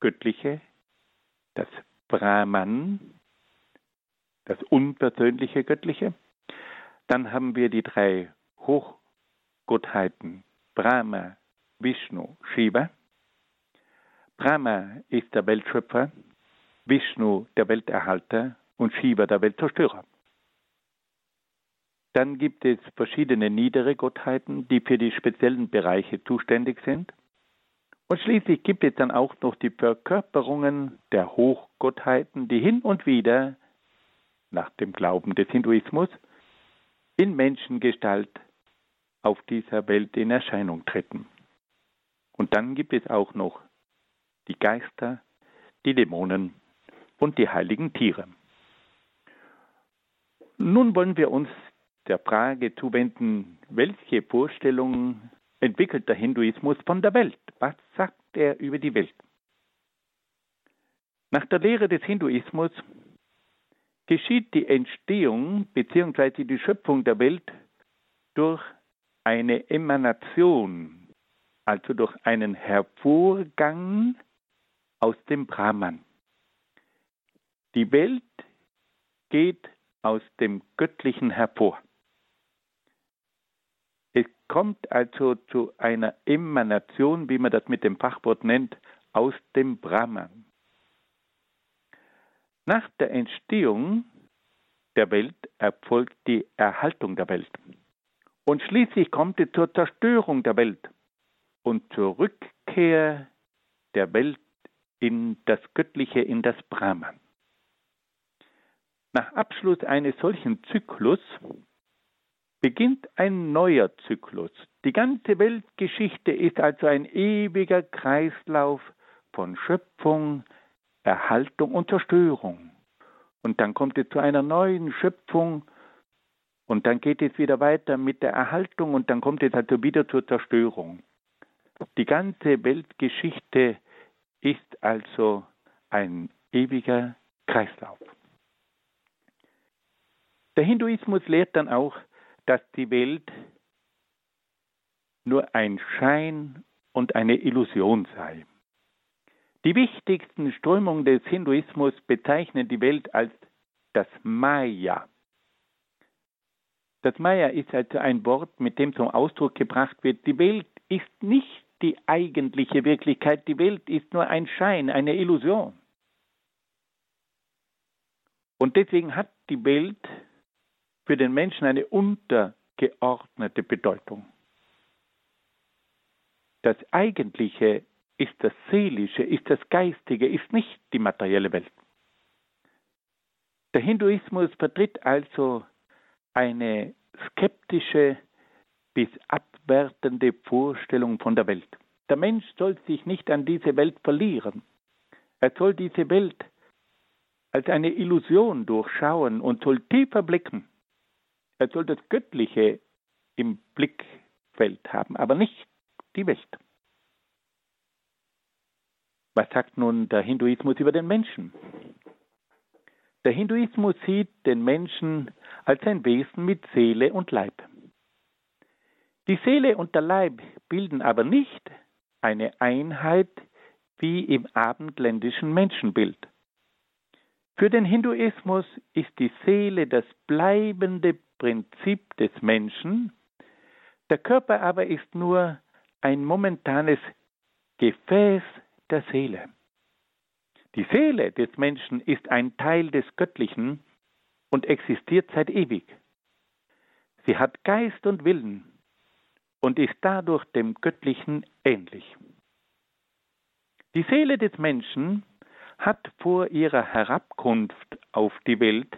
Göttliche, das Brahman, das unpersönliche Göttliche. Dann haben wir die drei Hochgottheiten Brahma, Vishnu, Shiva. Brahma ist der Weltschöpfer, Vishnu der Welterhalter und Shiva der Weltzerstörer. Dann gibt es verschiedene niedere Gottheiten, die für die speziellen Bereiche zuständig sind. Und schließlich gibt es dann auch noch die Verkörperungen der Hochgottheiten, die hin und wieder, nach dem Glauben des Hinduismus, in Menschengestalt auf dieser Welt in Erscheinung treten. Und dann gibt es auch noch die Geister, die Dämonen und die heiligen Tiere. Nun wollen wir uns der Frage zuwenden, welche Vorstellungen entwickelt der Hinduismus von der Welt? Was sagt er über die Welt? Nach der Lehre des Hinduismus geschieht die Entstehung bzw. die Schöpfung der Welt durch eine Emanation, also durch einen Hervorgang aus dem Brahman. Die Welt geht aus dem Göttlichen hervor. Es kommt also zu einer Emanation, wie man das mit dem Fachwort nennt, aus dem Brahman. Nach der Entstehung der Welt erfolgt die Erhaltung der Welt. Und schließlich kommt es zur Zerstörung der Welt und zur Rückkehr der Welt in das Göttliche, in das Brahman. Nach Abschluss eines solchen Zyklus beginnt ein neuer Zyklus. Die ganze Weltgeschichte ist also ein ewiger Kreislauf von Schöpfung, Erhaltung und Zerstörung. Und dann kommt es zu einer neuen Schöpfung und dann geht es wieder weiter mit der Erhaltung und dann kommt es also wieder zur Zerstörung. Die ganze Weltgeschichte ist also ein ewiger Kreislauf. Der Hinduismus lehrt dann auch, dass die Welt nur ein Schein und eine Illusion sei. Die wichtigsten Strömungen des Hinduismus bezeichnen die Welt als das Maya. Das Maya ist also ein Wort, mit dem zum Ausdruck gebracht wird, die Welt ist nicht die eigentliche Wirklichkeit, die Welt ist nur ein Schein, eine Illusion. Und deswegen hat die Welt für den Menschen eine untergeordnete Bedeutung. Das Eigentliche ist das Seelische, ist das Geistige, ist nicht die materielle Welt. Der Hinduismus vertritt also eine skeptische bis abwertende Vorstellung von der Welt. Der Mensch soll sich nicht an diese Welt verlieren. Er soll diese Welt als eine Illusion durchschauen und soll tiefer blicken er soll das Göttliche im Blickfeld haben, aber nicht die Welt. Was sagt nun der Hinduismus über den Menschen? Der Hinduismus sieht den Menschen als ein Wesen mit Seele und Leib. Die Seele und der Leib bilden aber nicht eine Einheit wie im abendländischen Menschenbild. Für den Hinduismus ist die Seele das bleibende Prinzip des Menschen, der Körper aber ist nur ein momentanes Gefäß der Seele. Die Seele des Menschen ist ein Teil des Göttlichen und existiert seit ewig. Sie hat Geist und Willen und ist dadurch dem Göttlichen ähnlich. Die Seele des Menschen hat vor ihrer Herabkunft auf die Welt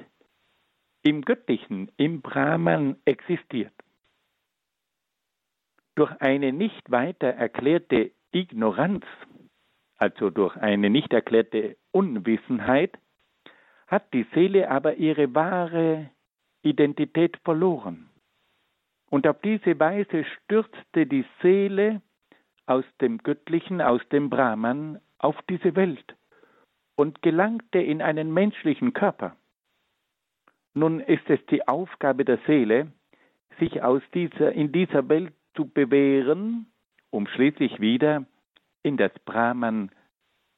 im Göttlichen, im Brahman existiert. Durch eine nicht weiter erklärte Ignoranz, also durch eine nicht erklärte Unwissenheit, hat die Seele aber ihre wahre Identität verloren. Und auf diese Weise stürzte die Seele aus dem Göttlichen, aus dem Brahman auf diese Welt und gelangte in einen menschlichen Körper. Nun ist es die Aufgabe der Seele, sich aus dieser, in dieser Welt zu bewähren, um schließlich wieder in das Brahman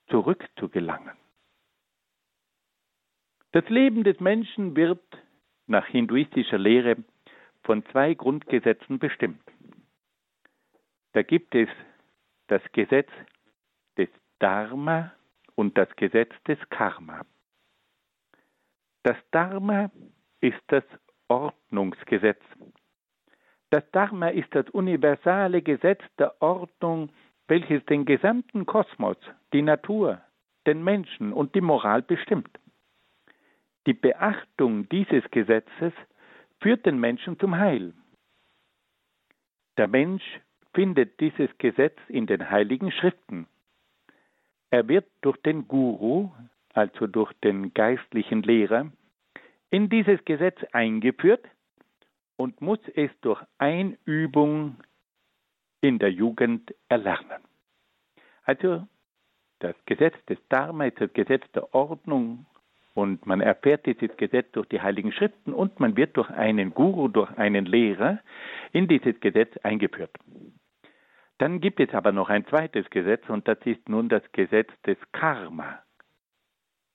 zurückzugelangen. Das Leben des Menschen wird nach hinduistischer Lehre von zwei Grundgesetzen bestimmt. Da gibt es das Gesetz des Dharma und das Gesetz des Karma. Das Dharma ist das Ordnungsgesetz. Das Dharma ist das universale Gesetz der Ordnung, welches den gesamten Kosmos, die Natur, den Menschen und die Moral bestimmt. Die Beachtung dieses Gesetzes führt den Menschen zum Heil. Der Mensch findet dieses Gesetz in den heiligen Schriften. Er wird durch den Guru, also durch den geistlichen Lehrer, in dieses Gesetz eingeführt und muss es durch Einübung in der Jugend erlernen. Also das Gesetz des Dharma ist das Gesetz der Ordnung und man erfährt dieses Gesetz durch die Heiligen Schriften und man wird durch einen Guru, durch einen Lehrer in dieses Gesetz eingeführt. Dann gibt es aber noch ein zweites Gesetz und das ist nun das Gesetz des Karma.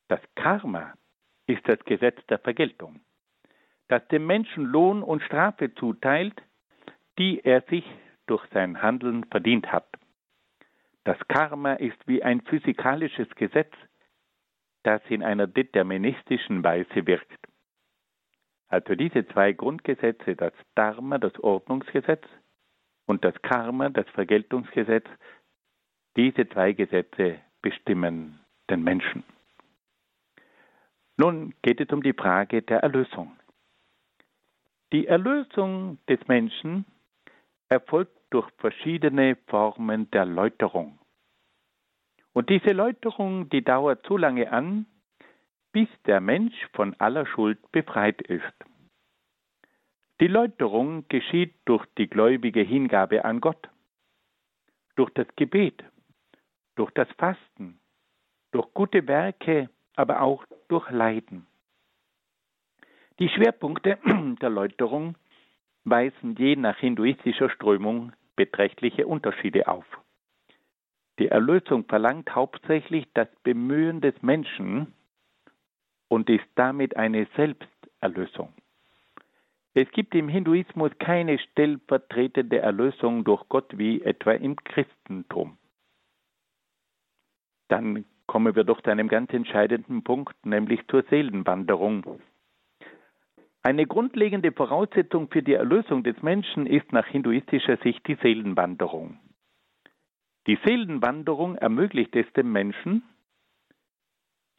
Das Karma ist das Gesetz der Vergeltung, das dem Menschen Lohn und Strafe zuteilt, die er sich durch sein Handeln verdient hat. Das Karma ist wie ein physikalisches Gesetz, das in einer deterministischen Weise wirkt. Also diese zwei Grundgesetze, das Dharma, das Ordnungsgesetz, und das Karma, das Vergeltungsgesetz, diese zwei Gesetze bestimmen den Menschen. Nun geht es um die Frage der Erlösung. Die Erlösung des Menschen erfolgt durch verschiedene Formen der Läuterung. Und diese Läuterung, die dauert so lange an, bis der Mensch von aller Schuld befreit ist. Die Läuterung geschieht durch die gläubige Hingabe an Gott, durch das Gebet, durch das Fasten, durch gute Werke, aber auch durch Leiden. Die Schwerpunkte der Läuterung weisen je nach hinduistischer Strömung beträchtliche Unterschiede auf. Die Erlösung verlangt hauptsächlich das Bemühen des Menschen und ist damit eine Selbsterlösung. Es gibt im Hinduismus keine stellvertretende Erlösung durch Gott wie etwa im Christentum. Dann kommen wir doch zu einem ganz entscheidenden Punkt, nämlich zur Seelenwanderung. Eine grundlegende Voraussetzung für die Erlösung des Menschen ist nach hinduistischer Sicht die Seelenwanderung. Die Seelenwanderung ermöglicht es dem Menschen,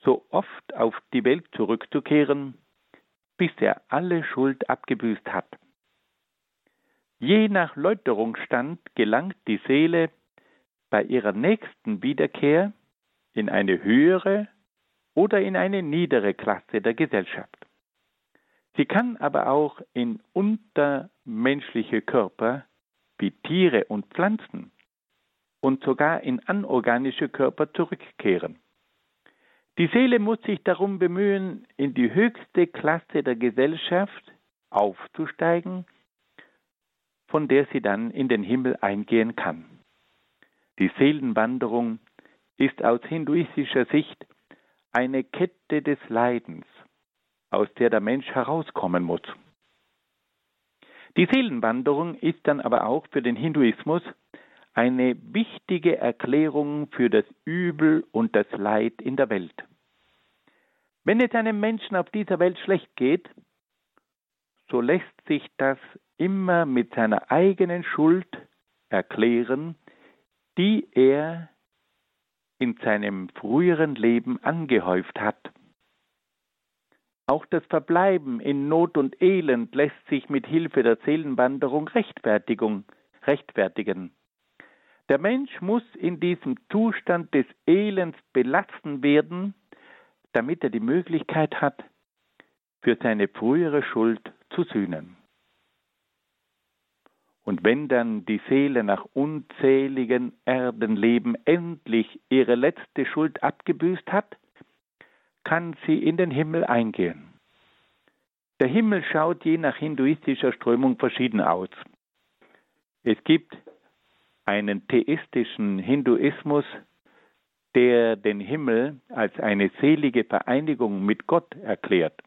so oft auf die Welt zurückzukehren, bis er alle Schuld abgebüßt hat. Je nach Läuterungsstand gelangt die Seele bei ihrer nächsten Wiederkehr in eine höhere oder in eine niedere Klasse der Gesellschaft. Sie kann aber auch in untermenschliche Körper wie Tiere und Pflanzen und sogar in anorganische Körper zurückkehren. Die Seele muss sich darum bemühen, in die höchste Klasse der Gesellschaft aufzusteigen, von der sie dann in den Himmel eingehen kann. Die Seelenwanderung ist aus hinduistischer Sicht eine Kette des Leidens, aus der der Mensch herauskommen muss. Die Seelenwanderung ist dann aber auch für den Hinduismus eine wichtige Erklärung für das Übel und das Leid in der Welt. Wenn es einem Menschen auf dieser Welt schlecht geht, so lässt sich das immer mit seiner eigenen Schuld erklären, die er in seinem früheren Leben angehäuft hat. Auch das Verbleiben in Not und Elend lässt sich mit Hilfe der Seelenwanderung Rechtfertigung rechtfertigen. Der Mensch muss in diesem Zustand des Elends belassen werden, damit er die Möglichkeit hat, für seine frühere Schuld zu sühnen. Und wenn dann die Seele nach unzähligen Erdenleben endlich ihre letzte Schuld abgebüßt hat, kann sie in den Himmel eingehen. Der Himmel schaut je nach hinduistischer Strömung verschieden aus. Es gibt einen theistischen Hinduismus, der den Himmel als eine selige Vereinigung mit Gott erklärt.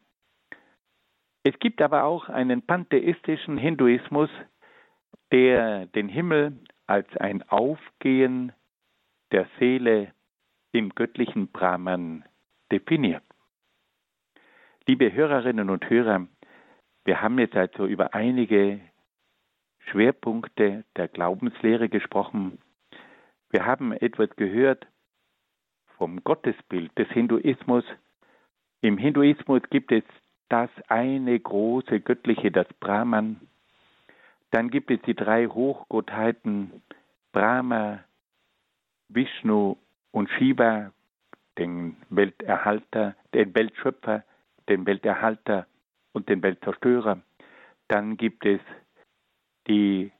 Es gibt aber auch einen pantheistischen Hinduismus, der den Himmel als ein Aufgehen der Seele im göttlichen Brahman definiert. Liebe Hörerinnen und Hörer, wir haben jetzt also über einige Schwerpunkte der Glaubenslehre gesprochen. Wir haben etwas gehört vom Gottesbild des Hinduismus. Im Hinduismus gibt es das eine große göttliche, das Brahman. Dann gibt es die drei Hochgottheiten Brahma, Vishnu und Shiva, den Welterhalter, den Weltschöpfer, den Welterhalter und den Weltzerstörer. Dann gibt es die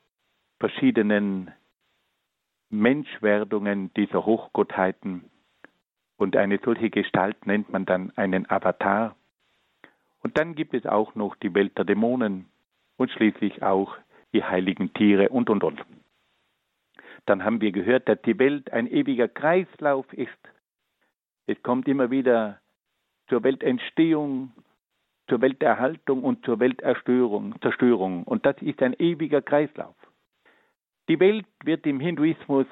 verschiedenen Menschwerdungen dieser Hochgottheiten. Und eine solche Gestalt nennt man dann einen Avatar. Und dann gibt es auch noch die Welt der Dämonen und schließlich auch die heiligen Tiere und, und, und. Dann haben wir gehört, dass die Welt ein ewiger Kreislauf ist. Es kommt immer wieder zur Weltentstehung, zur Welterhaltung und zur Welterstörung, Zerstörung. Und das ist ein ewiger Kreislauf. Die Welt wird im Hinduismus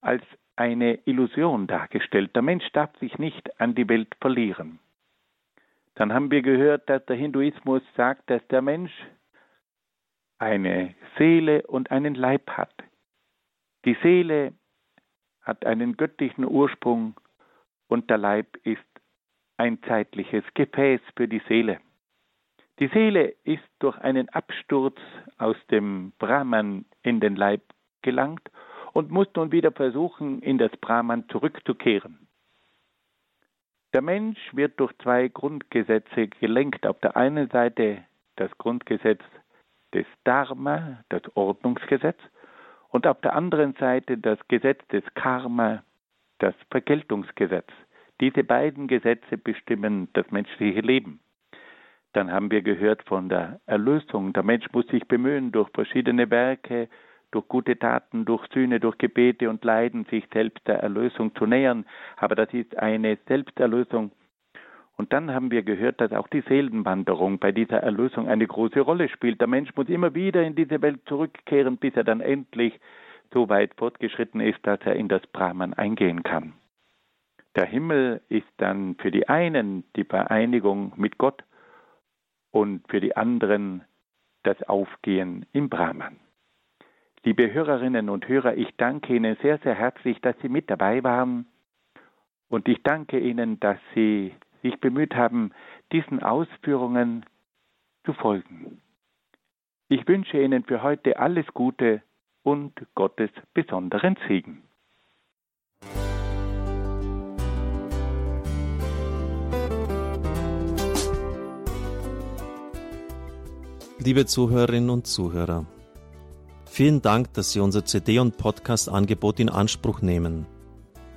als eine Illusion dargestellt. Der Mensch darf sich nicht an die Welt verlieren. Dann haben wir gehört, dass der Hinduismus sagt, dass der Mensch eine Seele und einen Leib hat. Die Seele hat einen göttlichen Ursprung und der Leib ist ein zeitliches Gefäß für die Seele. Die Seele ist durch einen Absturz aus dem Brahman in den Leib gelangt und muss nun wieder versuchen, in das Brahman zurückzukehren. Der Mensch wird durch zwei Grundgesetze gelenkt. Auf der einen Seite das Grundgesetz des Dharma, das Ordnungsgesetz, und auf der anderen Seite das Gesetz des Karma, das Vergeltungsgesetz. Diese beiden Gesetze bestimmen das menschliche Leben. Dann haben wir gehört von der Erlösung. Der Mensch muss sich bemühen, durch verschiedene Werke, durch gute Taten, durch Sühne, durch Gebete und Leiden sich selbst der Erlösung zu nähern. Aber das ist eine Selbsterlösung. Und dann haben wir gehört, dass auch die Seelenwanderung bei dieser Erlösung eine große Rolle spielt. Der Mensch muss immer wieder in diese Welt zurückkehren, bis er dann endlich so weit fortgeschritten ist, dass er in das Brahman eingehen kann. Der Himmel ist dann für die einen die Vereinigung mit Gott und für die anderen das Aufgehen im Brahman. Liebe Hörerinnen und Hörer, ich danke Ihnen sehr, sehr herzlich, dass Sie mit dabei waren und ich danke Ihnen, dass Sie sich bemüht haben, diesen Ausführungen zu folgen. Ich wünsche Ihnen für heute alles Gute und Gottes besonderen Segen. Liebe Zuhörerinnen und Zuhörer, vielen Dank, dass Sie unser CD- und Podcast-Angebot in Anspruch nehmen.